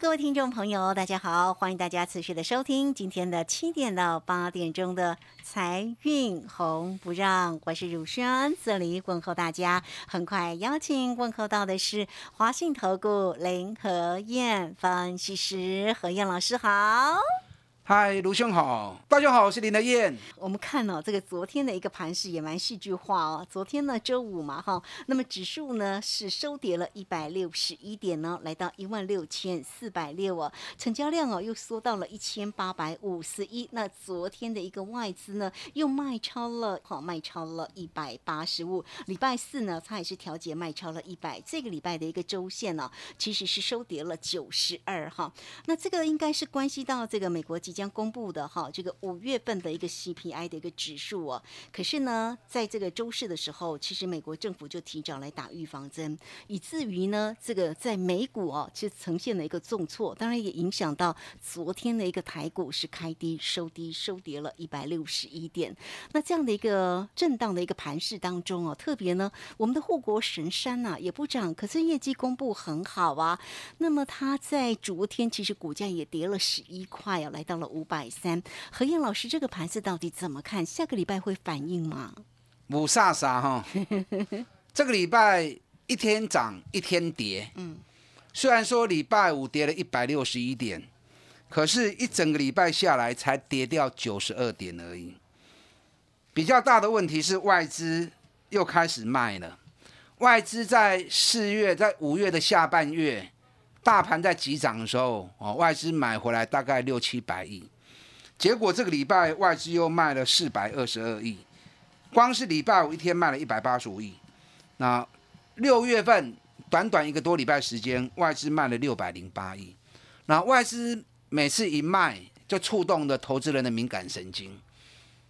各位听众朋友，大家好，欢迎大家持续的收听今天的七点到八点钟的财运红不让，我是汝轩，这里问候大家。很快邀请问候到的是华信投顾林和燕分析师何燕老师，好。嗨，卢兄好，大家好，我是林德燕。我们看哦，这个昨天的一个盘势也蛮戏剧化哦。昨天呢，周五嘛，哈，那么指数呢是收跌了一百六十一点呢，来到一万六千四百六哦，成交量哦又缩到了一千八百五十一。那昨天的一个外资呢又卖超了，好，卖超了一百八十五。礼拜四呢，它也是调节卖超了一百。这个礼拜的一个周线呢，其实是收跌了九十二哈。那这个应该是关系到这个美国即将。将公布的哈，这个五月份的一个 CPI 的一个指数哦。可是呢，在这个周四的时候，其实美国政府就提早来打预防针，以至于呢，这个在美股哦，其实呈现了一个重挫，当然也影响到昨天的一个台股是开低收低，收跌了一百六十一点。那这样的一个震荡的一个盘势当中哦，特别呢，我们的护国神山呐也不涨，可是业绩公布很好啊。那么它在昨天其实股价也跌了十一块啊，来到了。五百三，何燕老师，这个盘子到底怎么看？下个礼拜会反应吗？五煞煞哈，这个礼拜一天涨一天跌。嗯，虽然说礼拜五跌了一百六十一点，可是一整个礼拜下来才跌掉九十二点而已。比较大的问题是外资又开始卖了。外资在四月、在五月的下半月。大盘在急涨的时候，哦，外资买回来大概六七百亿，结果这个礼拜外资又卖了四百二十二亿，光是礼拜五一天卖了一百八十五亿。那六月份短短一个多礼拜时间，外资卖了六百零八亿。那外资每次一卖，就触动了投资人的敏感神经。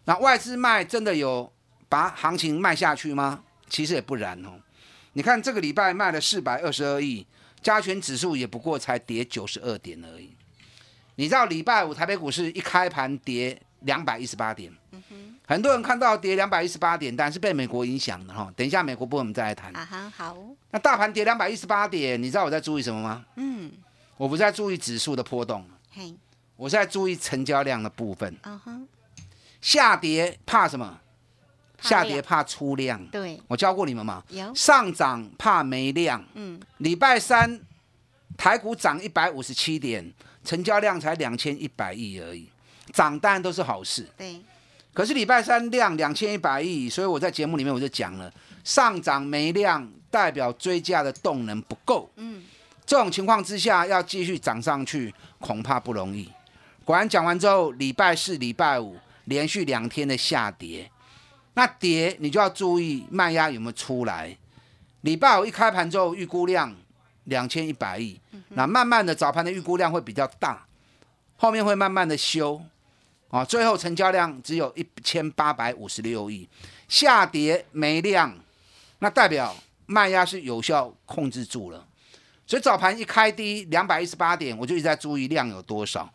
那外资卖真的有把行情卖下去吗？其实也不然哦。你看这个礼拜卖了四百二十二亿。加权指数也不过才跌九十二点而已。你知道礼拜五台北股市一开盘跌两百一十八点，很多人看到跌两百一十八点，但是被美国影响的哈。等一下美国部我们再来谈。啊哈，好。那大盘跌两百一十八点，你知道我在注意什么吗？嗯，我不在注意指数的波动，嘿，我在注意成交量的部分。啊哈，下跌怕什么？下跌怕出量，对，我教过你们嘛。有上涨怕没量。嗯，礼拜三台股涨一百五十七点，成交量才两千一百亿而已，涨当然都是好事。对，可是礼拜三量两千一百亿，所以我在节目里面我就讲了，上涨没量代表追价的动能不够。嗯，这种情况之下要继续涨上去恐怕不容易。果然讲完之后，礼拜四、礼拜五连续两天的下跌。那跌你就要注意卖压有没有出来。礼拜五一开盘之后，预估量两千一百亿，那慢慢的早盘的预估量会比较大，后面会慢慢的修，啊，最后成交量只有一千八百五十六亿，下跌没量，那代表卖压是有效控制住了。所以早盘一开低两百一十八点，我就一直在注意量有多少，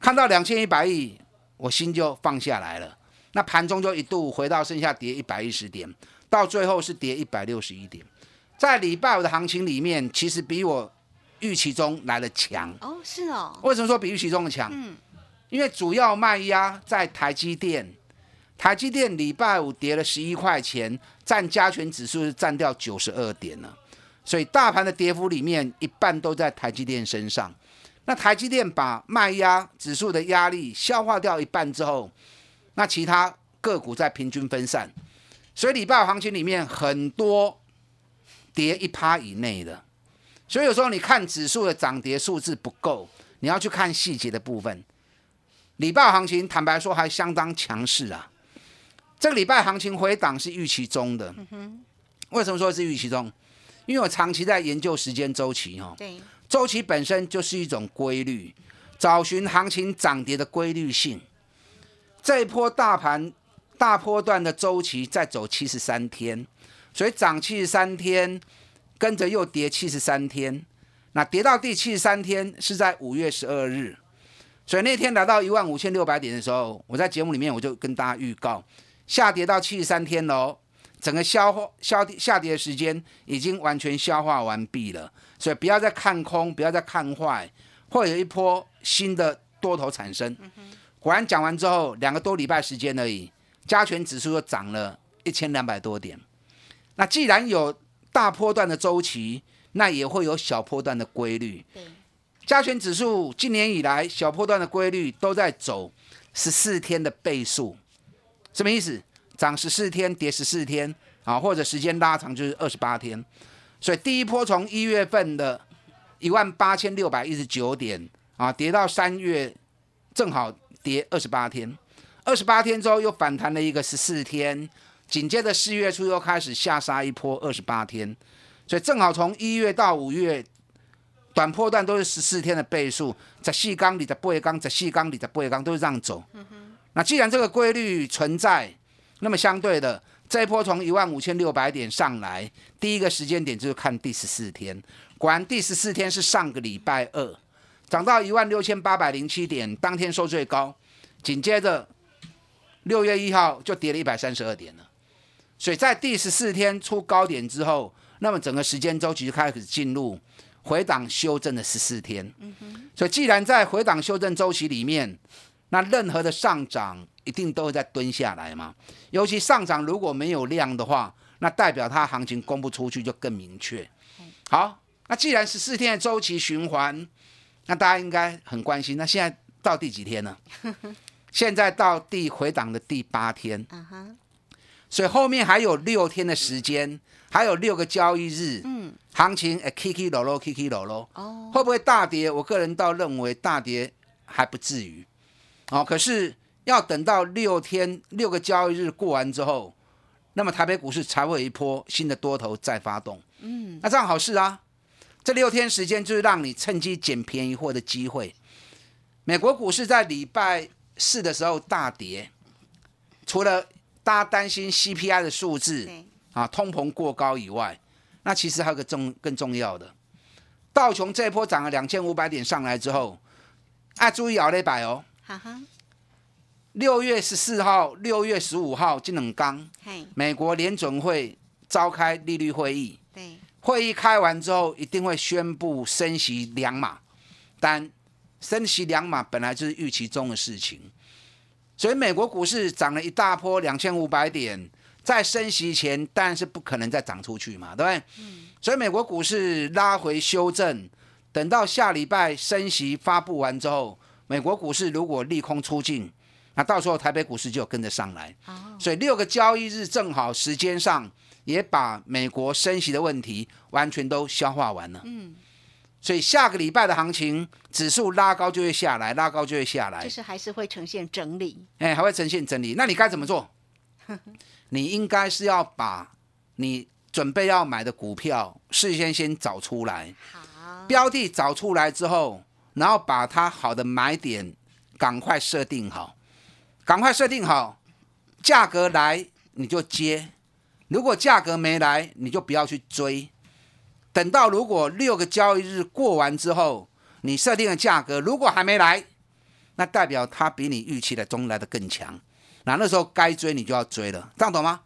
看到两千一百亿，我心就放下来了。那盘中就一度回到剩下跌一百一十点，到最后是跌一百六十一点，在礼拜五的行情里面，其实比我预期中来的强。哦，是哦。为什么说比预期中的强？嗯，因为主要卖压在台积电，台积电礼拜五跌了十一块钱，占加权指数是占掉九十二点了，所以大盘的跌幅里面一半都在台积电身上。那台积电把卖压指数的压力消化掉一半之后。那其他个股在平均分散，所以礼拜行情里面很多跌一趴以内的，所以有时候你看指数的涨跌数字不够，你要去看细节的部分。礼拜行情坦白说还相当强势啊，这个礼拜行情回档是预期中的，为什么说是预期中？因为我长期在研究时间周期哈，对，周期本身就是一种规律，找寻行情涨跌的规律性。这一波大盘大波段的周期再走七十三天，所以涨七十三天，跟着又跌七十三天。那跌到第七十三天是在五月十二日，所以那天来到一万五千六百点的时候，我在节目里面我就跟大家预告，下跌到七十三天喽，整个消化消下跌的时间已经完全消化完毕了，所以不要再看空，不要再看坏，会有一波新的多头产生。果然讲完之后，两个多礼拜时间而已，加权指数又涨了一千两百多点。那既然有大波段的周期，那也会有小波段的规律。对，加权指数今年以来小波段的规律都在走十四天的倍数，什么意思？涨十四天，跌十四天啊，或者时间拉长就是二十八天。所以第一波从一月份的一万八千六百一十九点啊，跌到三月正好跌二十八天，二十八天之后又反弹了一个十四天，紧接着四月初又开始下杀一波二十八天，所以正好从一月到五月。短波段都是十四天的倍数，在细缸里的背缸，在细缸里的背缸都是这样走。那既然这个规律存在，那么相对的这一波从一万五千六百点上来，第一个时间点就是看第十四天。果然第十四天是上个礼拜二，涨到一万六千八百零七点，当天收最高。紧接着六月一号就跌了一百三十二点了。所以在第十四天出高点之后，那么整个时间周期就开始进入。回档修正的十四天，所以既然在回档修正周期里面，那任何的上涨一定都会在蹲下来嘛。尤其上涨如果没有量的话，那代表它行情公布出去就更明确。好，那既然十四天的周期循环，那大家应该很关心。那现在到第几天呢？现在到第回档的第八天，所以后面还有六天的时间。还有六个交易日，嗯，行情诶，K K 落落，K K 落落，哦，会不会大跌？我个人倒认为大跌还不至于，哦，可是要等到六天六个交易日过完之后，那么台北股市才会有一波新的多头再发动，嗯，那这样好事啊，这六天时间就是让你趁机捡便宜货的机会。美国股市在礼拜四的时候大跌，除了大家担心 C P I 的数字。啊，通膨过高以外，那其实还有个重更重要的，道琼这一波涨了两千五百点上来之后，啊，注意咬了一百哦。哈哈。六月十四号、六月十五号，金冷刚，美国联准会召开利率会议。对。会议开完之后，一定会宣布升息两码，但升息两码本来就是预期中的事情，所以美国股市涨了一大波，两千五百点。在升息前，当然是不可能再涨出去嘛，对不对？嗯。所以美国股市拉回修正，等到下礼拜升息发布完之后，美国股市如果利空出尽，那到时候台北股市就跟着上来。哦。所以六个交易日正好时间上也把美国升息的问题完全都消化完了。嗯。所以下个礼拜的行情，指数拉高就会下来，拉高就会下来。就是还是会呈现整理。哎，还会呈现整理。那你该怎么做？你应该是要把你准备要买的股票事先先找出来，好，标的找出来之后，然后把它好的买点赶快设定好，赶快设定好，价格来你就接，如果价格没来，你就不要去追，等到如果六个交易日过完之后，你设定的价格如果还没来，那代表它比你预期的中来的更强。那那时候该追你就要追了，这样懂吗？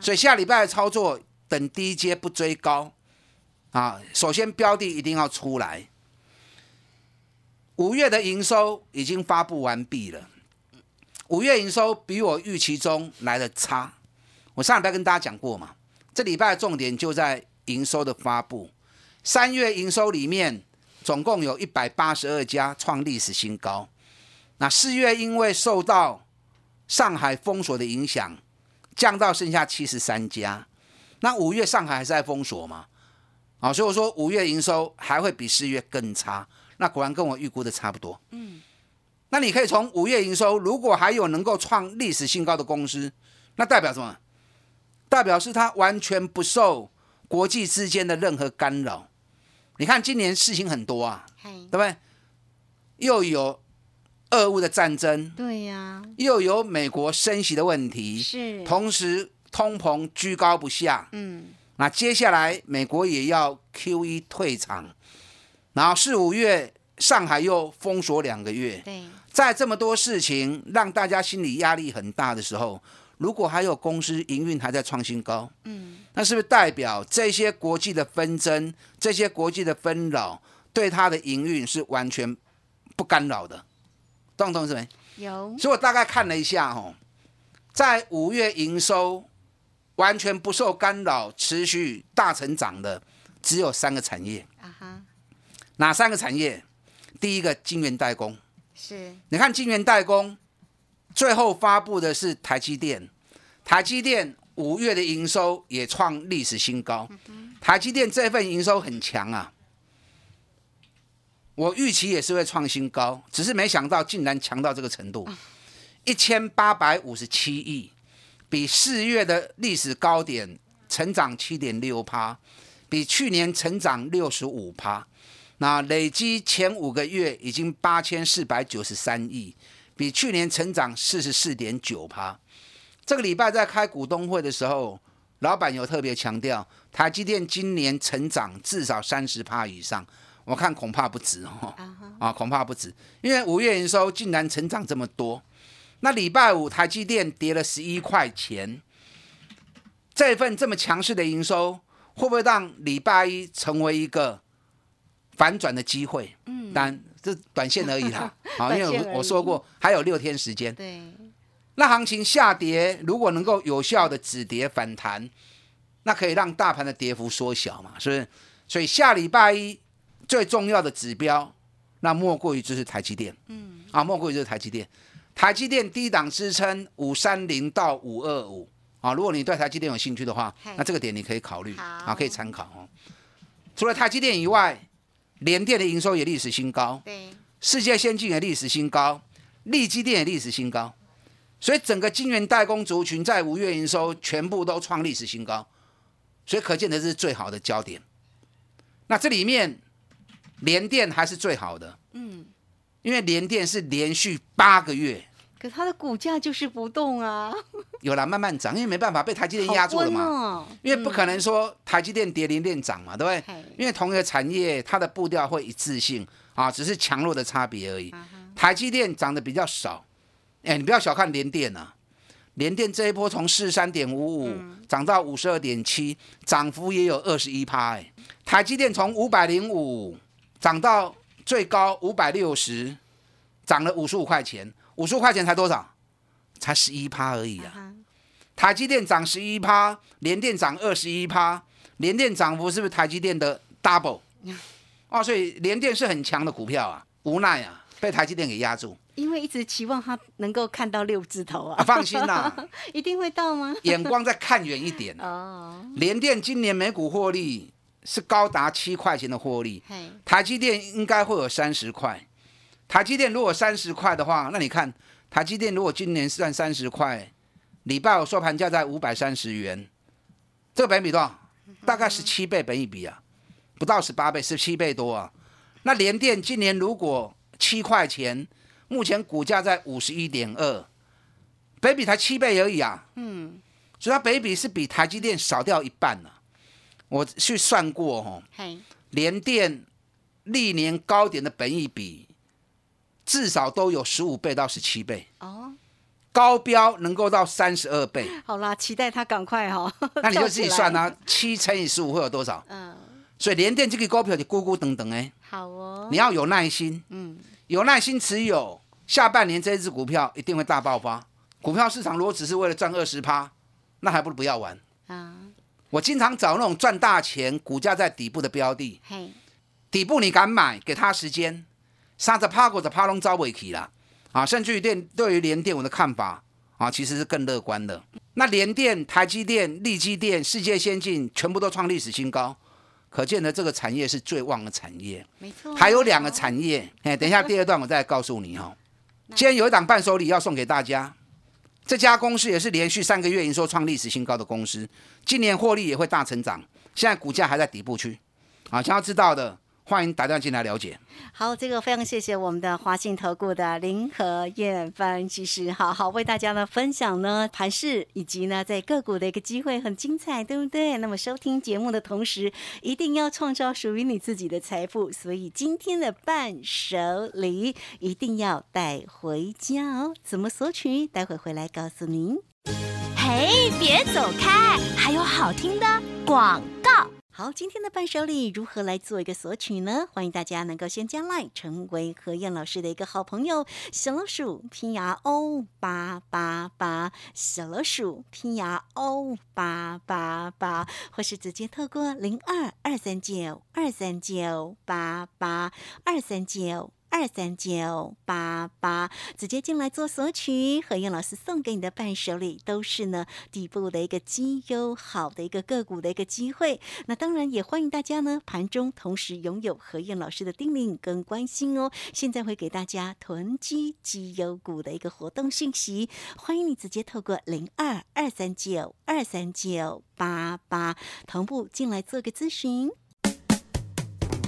所以下礼拜的操作，等低阶不追高啊。首先标的一定要出来。五月的营收已经发布完毕了，五月营收比我预期中来的差。我上礼拜跟大家讲过嘛，这礼拜的重点就在营收的发布。三月营收里面总共有一百八十二家创历史新高。那四月因为受到上海封锁的影响降到剩下七十三家，那五月上海还是在封锁吗？啊，所以我说五月营收还会比四月更差。那果然跟我预估的差不多。嗯，那你可以从五月营收，如果还有能够创历史新高的公司，那代表什么？代表是它完全不受国际之间的任何干扰。你看今年事情很多啊，对，不对？又有俄乌的战争，对呀，又有美国升息的问题，是，同时通膨居高不下。嗯，那接下来美国也要 Q E 退场，然后四五月上海又封锁两个月，对，在这么多事情让大家心理压力很大的时候，如果还有公司营运还在创新高，嗯，那是不是代表这些国际的纷争、这些国际的纷扰对它的营运是完全不干扰的？懂不懂是没？有，所以我大概看了一下哦，在五月营收完全不受干扰、持续大成长的只有三个产业，啊哈，哪三个产业？第一个晶圆代工，是，你看晶圆代工最后发布的是台积电，台积电五月的营收也创历史新高，台积电这份营收很强啊。我预期也是会创新高，只是没想到竟然强到这个程度，一千八百五十七亿，比四月的历史高点成长七点六趴，比去年成长六十五趴。那累积前五个月已经八千四百九十三亿，比去年成长四十四点九趴。这个礼拜在开股东会的时候，老板有特别强调，台积电今年成长至少三十趴以上。我看恐怕不止哦，啊恐怕不止，因为五月营收竟然成长这么多。那礼拜五台积电跌了十一块钱，这份这么强势的营收，会不会让礼拜一成为一个反转的机会？嗯，当然，这短线而已啦。好，因为我我说过还有六天时间。对，那行情下跌，如果能够有效的止跌反弹，那可以让大盘的跌幅缩小嘛，是不是？所以下礼拜一最重要的指标，那莫过于就是台积电嗯，啊，莫过于就是台积电。台积电低档支撑五三零到五二五啊，如果你对台积电有兴趣的话，那这个点你可以考虑啊，可以参考哦。除了台积电以外，联电的营收也历史新高，对，世界先进也历史新高，利基电也历史新高，所以整个晶圆代工族群在五月营收全部都创历史新高，所以可见的是最好的焦点。那这里面联电还是最好的，嗯，因为联电是连续八个月可它的股价就是不动啊，有了慢慢涨，因为没办法被台积电压住了嘛，哦，因为不可能说台积电跌联电涨嘛，对不对？因为同一个产业，它的步调会一致性啊，只是强弱的差别而已。啊台积电涨得比较少，哎，你不要小看联电啊，联电这一波从四三点五五涨到五十二点七，涨幅也有二十一趴。哎，台积电从五百零五涨到最高五百六十，涨了五十五块钱，五十五块钱才多少？才十一趴而已啊。啊，台积电涨十一趴，联电涨二十一趴，联电涨幅是不是台积电的 double？哦，所以联电是很强的股票啊，无奈啊，被台积电给压住因为一直期望它能够看到六字头啊。啊，放心啦、一定会到吗？眼光再看远一点啊。哦，联电今年每股获利是高达七块钱的获利，台积电应该会有三十块。台积电如果三十块的话，那你看台积电如果今年算三十块，礼拜五收盘价在五百三十元，这个本比多少？大概十七倍本益比啊，不到十八倍，十七倍多啊。那联电今年如果七块钱，目前股价在五十一点二，北比才七倍而已啊。嗯，所以它北比是比台积电少掉一半了、我去算过哦，嘿，联电历年高点的本益比至少都有十五倍到十七倍，哦，高标能够到三十二倍，好啦，期待它赶快哈、哦，那你就自己算啦、啊，七乘以十五会有多少？嗯，所以联电这个股票你咕咕等等哎，好哦，你要有耐心，嗯，有耐心持有，下半年这一只股票一定会大爆发。股票市场如果只是为了赚二十趴，那还不如不要玩。啊，我经常找那种赚大钱、股价在底部的标的，嘿，底部你敢买，给他时间，三十趴或者趴拢招不起啦。啊，甚至于电对于联电我的看法啊，其实是更乐观的。那联电、台积电、力基电、世界先进全部都创历史新高，可见的这个产业是最旺的产业。没错，还有两个产业，哎，等一下第二段我再告诉你哈、今天有一档伴手礼要送给大家，这家公司也是连续三个月营收创历史新高的公司，今年获利也会大成长。现在股价还在底部区，啊，想要知道的。欢迎大家进来了解。好，这个非常谢谢我们的华信投顾的林和燕分析师，好好为大家呢分享呢盘势以及呢在个股的一个机会，很精彩，对不对？那么收听节目的同时，一定要创造属于你自己的财富。所以今天的伴手礼一定要带回家哦。怎么索取？待会回来告诉您。嘿，别走开，还有好听的广告。好，今天的伴手礼如何来做一个索取呢？欢迎大家能够先加来成为何燕老师的一个好朋友，小老鼠 P R O 八八八，小老鼠 P R O 八八八，或是直接透过零二二三九二三九八八二三九。二三九八八，直接进来做索取。何燕老师送给你的伴手礼，都是呢底部的一个绩优好的一个个股的一个机会。那当然也欢迎大家呢盘中同时拥有何燕老师的叮咛跟关心哦。现在会给大家囤积绩优股的一个活动信息，欢迎你直接透过零二二三九二三九八八同步进来做个咨询。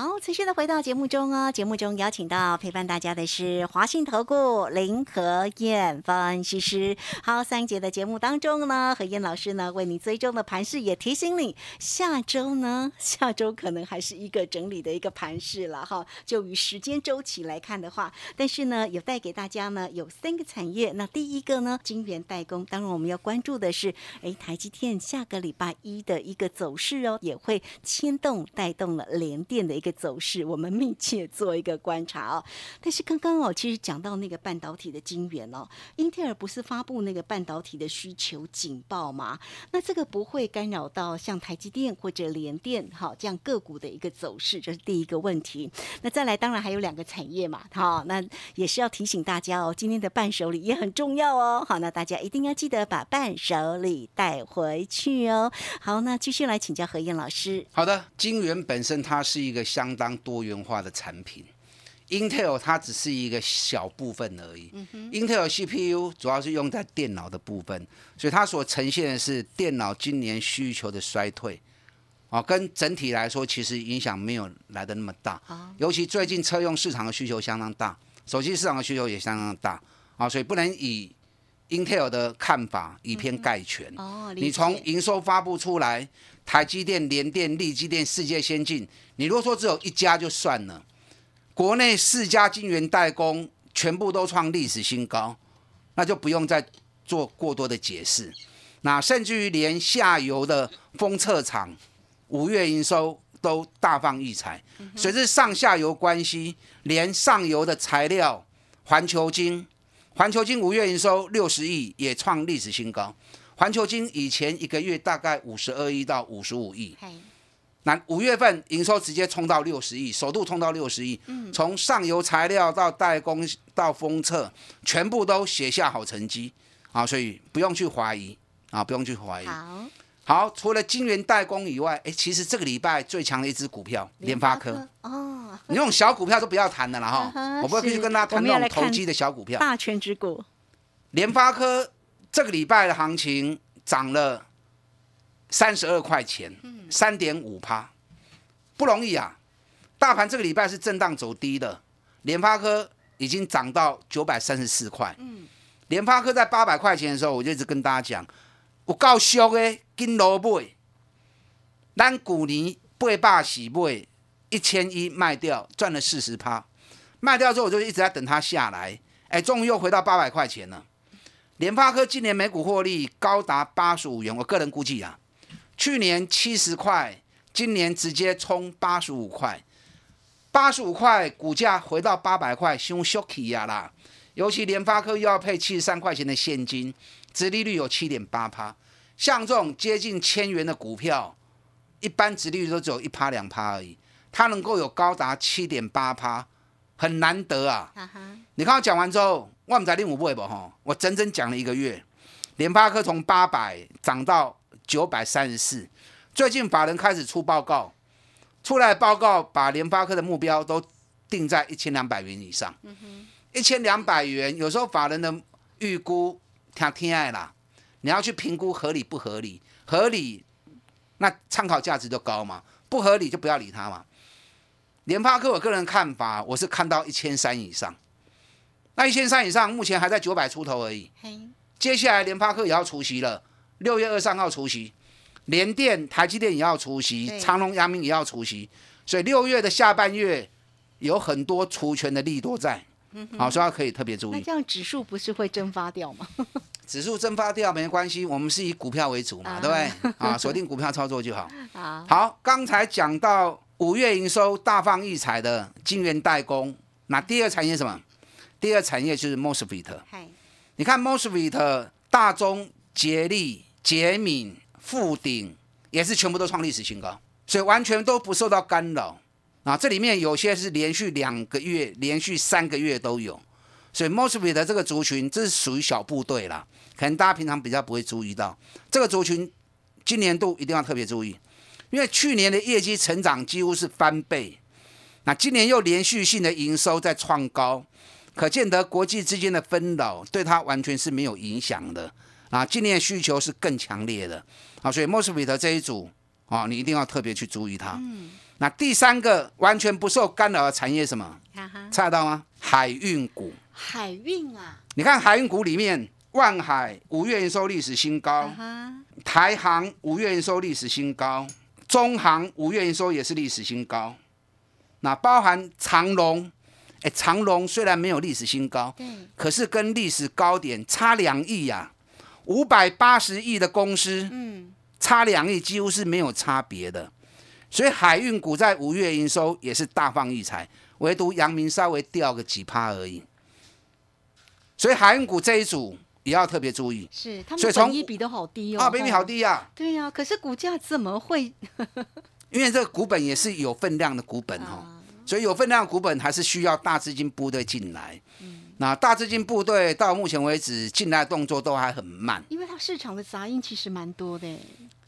好，持续的回到节目中哦。节目中邀请到陪伴大家的是华信投顾林和燕分析师。好，三节的节目当中呢，何燕老师呢为你追踪的盘势，也提醒你下周呢，下周可能还是一个整理的一个盘势了哈。就以时间周期来看的话，但是呢，有带给大家呢有三个产业。那第一个呢，晶圆代工，当然我们要关注的是，哎，台积电下个礼拜一的一个走势哦，也会牵动带动了联电的一个。走势，我们密切做一个观察哦。但是刚刚哦，其实讲到那个半导体的晶圆哦，英特尔不是发布那个半导体的需求警报吗？那这个不会干扰到像台积电或者联电哈这样个股的一个走势，这是第一个问题。那再来，当然还有两个产业嘛，好，那也是要提醒大家哦，今天的伴手礼也很重要哦。好，那大家一定要记得把伴手礼带回去哦。好，那继续来请教何燕老师。好的，晶圆本身它是一个相当多元化的产品，Intel 它只是一个小部分而已。Intel CPU 主要是用在电脑的部分，所以它所呈现的是电脑今年需求的衰退。啊，跟整体来说，其实影响没有来的那么大。尤其最近车用市场的需求相当大，手机市场的需求也相当大。啊，所以不能以 Intel 的看法以偏概全。哦，你从营收发布出来。台积电、联电、力积电、世界先进，你如果说只有一家就算了，国内四家晶圆代工全部都创历史新高，那就不用再做过多的解释。那甚至于连下游的封测厂五月营收都大放异彩，随着上下游关系，连上游的材料环球晶，环球金五月营收六十亿也创历史新高。环球金以前一个月大概五十二亿到五十五亿，那五月份营收直接冲到六十亿，首度冲到六十亿。嗯，从上游材料到代工到封测，全部都写下好成绩啊，所以不用去怀疑啊，不用去怀疑。好，除了晶圆代工以外，哎，其实这个礼拜最强的一只股票联发科。哦，你那种小股票都不要谈的了哈，我不会继续跟大家谈那种投机的小股票，大权之股，联发科。这个礼拜的行情涨了三十二块钱，三点五趴，不容易啊！大盘这个礼拜是震荡走低的，联发科已经涨到九百三十四块。嗯，联发科在八百块钱的时候，我就一直跟大家讲，有够俗的，金萝卜，咱股年八百喜买一千一卖掉，赚了四十趴。卖掉之后，我就一直在等它下来，哎，终于又回到八百块钱了。联发科今年每股获利高达八十五元，我个人估计啊，去年七十块，今年直接冲八十五块，八十五块股价回到八百块，凶 s h o k 呀啦！尤其联发科又要配七十三块钱的现金，殖利率有七点八趴。像这种接近千元的股票，一般殖利率都只有一趴两趴而已，它能够有高达七点八趴，很难得啊！你看我讲完之后，我们在令五不会不哈，我整整讲了一个月，联发科从八百涨到九百三十四，最近法人开始出报告，出来报告把联发科的目标都定在一千两百元以上，一千两百元，有时候法人的预估听听爱啦，你要去评估合理不合理，合理那参考价值就高嘛，不合理就不要理它嘛。联发科我个人看法，我是看到一千三以上。那一千三以上，目前还在九百出头而已。嘿，接下来联发科也要除息了，六月二三号除息，联电、台积电也要除息，长隆、阳明也要除息，所以六月的下半月有很多除权的利多在。好，所以要可以特别注意，那这样指数不是会蒸发掉吗？指数蒸发掉没关系，我们是以股票为主嘛，啊对不对？啊，锁定股票操作就 好。好，好，刚才讲到五月营收大放异彩的晶圆代工，那第二产业什么？第二产业就是 MOSFET。嗨，你看 MOSFET、大中、捷力、捷敏、富鼎也是全部都创历史新高，所以完全都不受到干扰啊。这里面有些是连续两个月、连续三个月都有，所以 MOSFET 这个族群这是属于小部队啦，可能大家平常比较不会注意到这个族群，今年度一定要特别注意，因为去年的业绩成长几乎是翻倍，那今年又连续性的营收在创高。可见得国际之间的纷扰对它完全是没有影响的啊！今年需求是更强烈的啊，所以 MOSFET 这一组啊，你一定要特别去注意它。那第三个完全不受干扰的产业是什么？猜得到吗？海运股。海运啊，你看海运股里面，万海五月营收历史新高啊，台航五月营收历史新高，中航五月营收也是历史新高。那包含长隆，哎，长隆虽然没有历史新高，对，可是跟历史高点差两亿呀、五百八十亿的公司嗯，差两亿，几乎是没有差别的。所以海运股在五月营收也是大放异彩，唯独阳明稍微掉个几趴而已。所以海运股这一组也要特别注意是，他们本益比都好低哦，啊，比比好低呀、对呀、可是股价怎么会 因为这个股本也是有分量的股本哦。啊？所以有分量的股本还是需要大资金部队进来。嗯那大资金部队到目前为止进来的动作都还很慢。因为它市场的杂音其实蛮多的，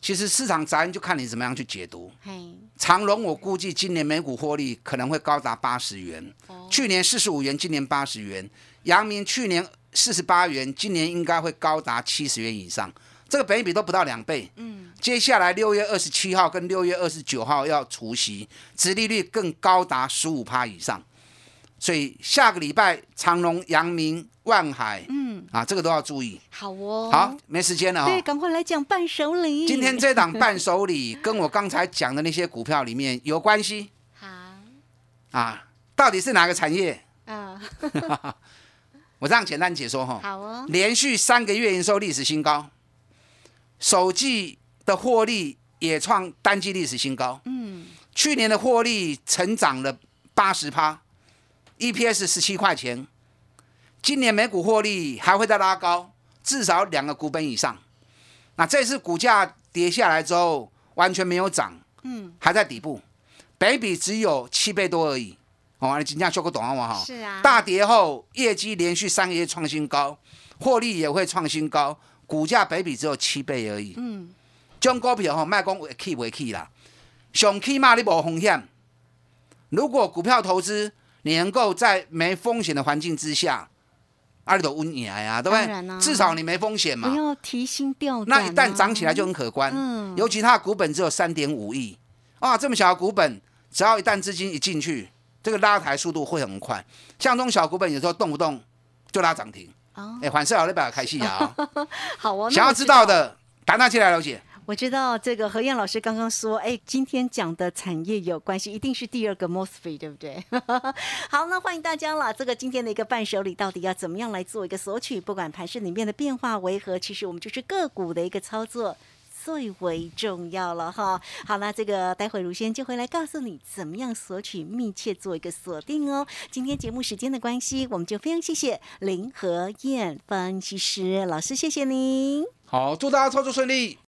其实市场杂音就看你怎么样去解读。嘿，长隆我估计今年每股获利可能会高达八十元，哦，去年四十五元，今年八十元。阳明去年四十八元，今年应该会高达七十元以上，这个本益比都不到两倍。嗯，接下来六月二十七号跟六月二十九号要除息，殖利率更高达十五趴以上，所以下个礼拜长隆、阳明、万海，嗯，啊，这个都要注意。好哦，好，，没时间了哈、对，赶快来讲伴手礼。今天这档伴手礼 跟我刚才讲的那些股票里面有关系。好。啊，到底是哪个产业？啊，我这样简单解说哈，好哦，连续三个月营收历史新高，首季的获利也创单季历史新高，嗯，去年的获利成长了八十趴，EPS 十七块钱，今年每股获利还会再拉高，至少两个股本以上。那这次股价跌下来之后，完全没有涨，嗯，还在底部，北比只有七倍多而已。哦，你今天修个短话哈，是啊，大跌后业绩连续三个月创新高，获利也会创新高，股价北比只有七倍而已。嗯，这种股票吼，卖讲会起会起啦，上起码你无风险。如果股票投资你能够在没风险的环境之下，啊，你都稳赢呀，对不对？至少你没风险嘛。不要提心吊胆、啊。那一旦涨起来就很可观，嗯尤其它的股本只有三点五亿，啊，这么小的股本，只要一旦资金一进去，这个拉抬速度会很快。像这种小股本，有时候动不动就拉涨停，哦，哎，反射好那把开戏啊、哦！好哦，想要知道的，打那进来了解。我知道这个何燕老师刚刚说，哎，今天讲的产业有关系，一定是第二个 MOSFET，对不对？好，那欢迎大家了。这个今天的一个伴手礼到底要怎么样来做一个索取？不管盘市里面的变化为何，其实我们就是个股的一个操作。最为重要了哈。好，那这个待会如仙就会来告诉你怎么样索取，密切做一个锁定哦。今天节目时间的关系，我们就非常谢谢林和燕分析师老师，谢谢您。好，祝大家操作顺利。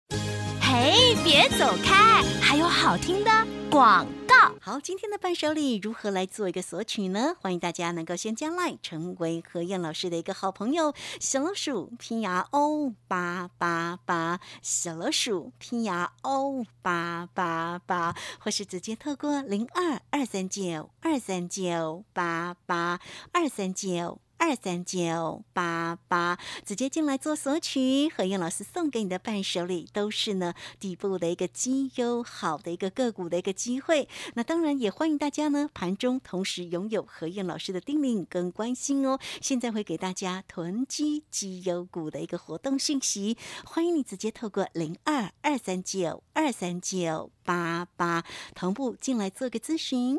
哎，别走开，还有好听的广告。好，今天的伴手礼如何来做一个索取呢？欢迎大家能够先加 line 成为何燕老师的一个好朋友，小老鼠拼牙 O 八八八，小老鼠拼牙 O 八八八，或是直接透过零二二三九二三九八八二三九。二三九八八，直接进来做索取。何燕老师送给你的伴手礼都是呢底部的一个绩优好的一个个股的一个机会。那当然也欢迎大家呢盘中同时拥有何燕老师的叮咛跟关心哦。现在会给大家囤积绩优股的一个活动信息，欢迎你直接透过零二二三九二三九八八同步进来做个咨询。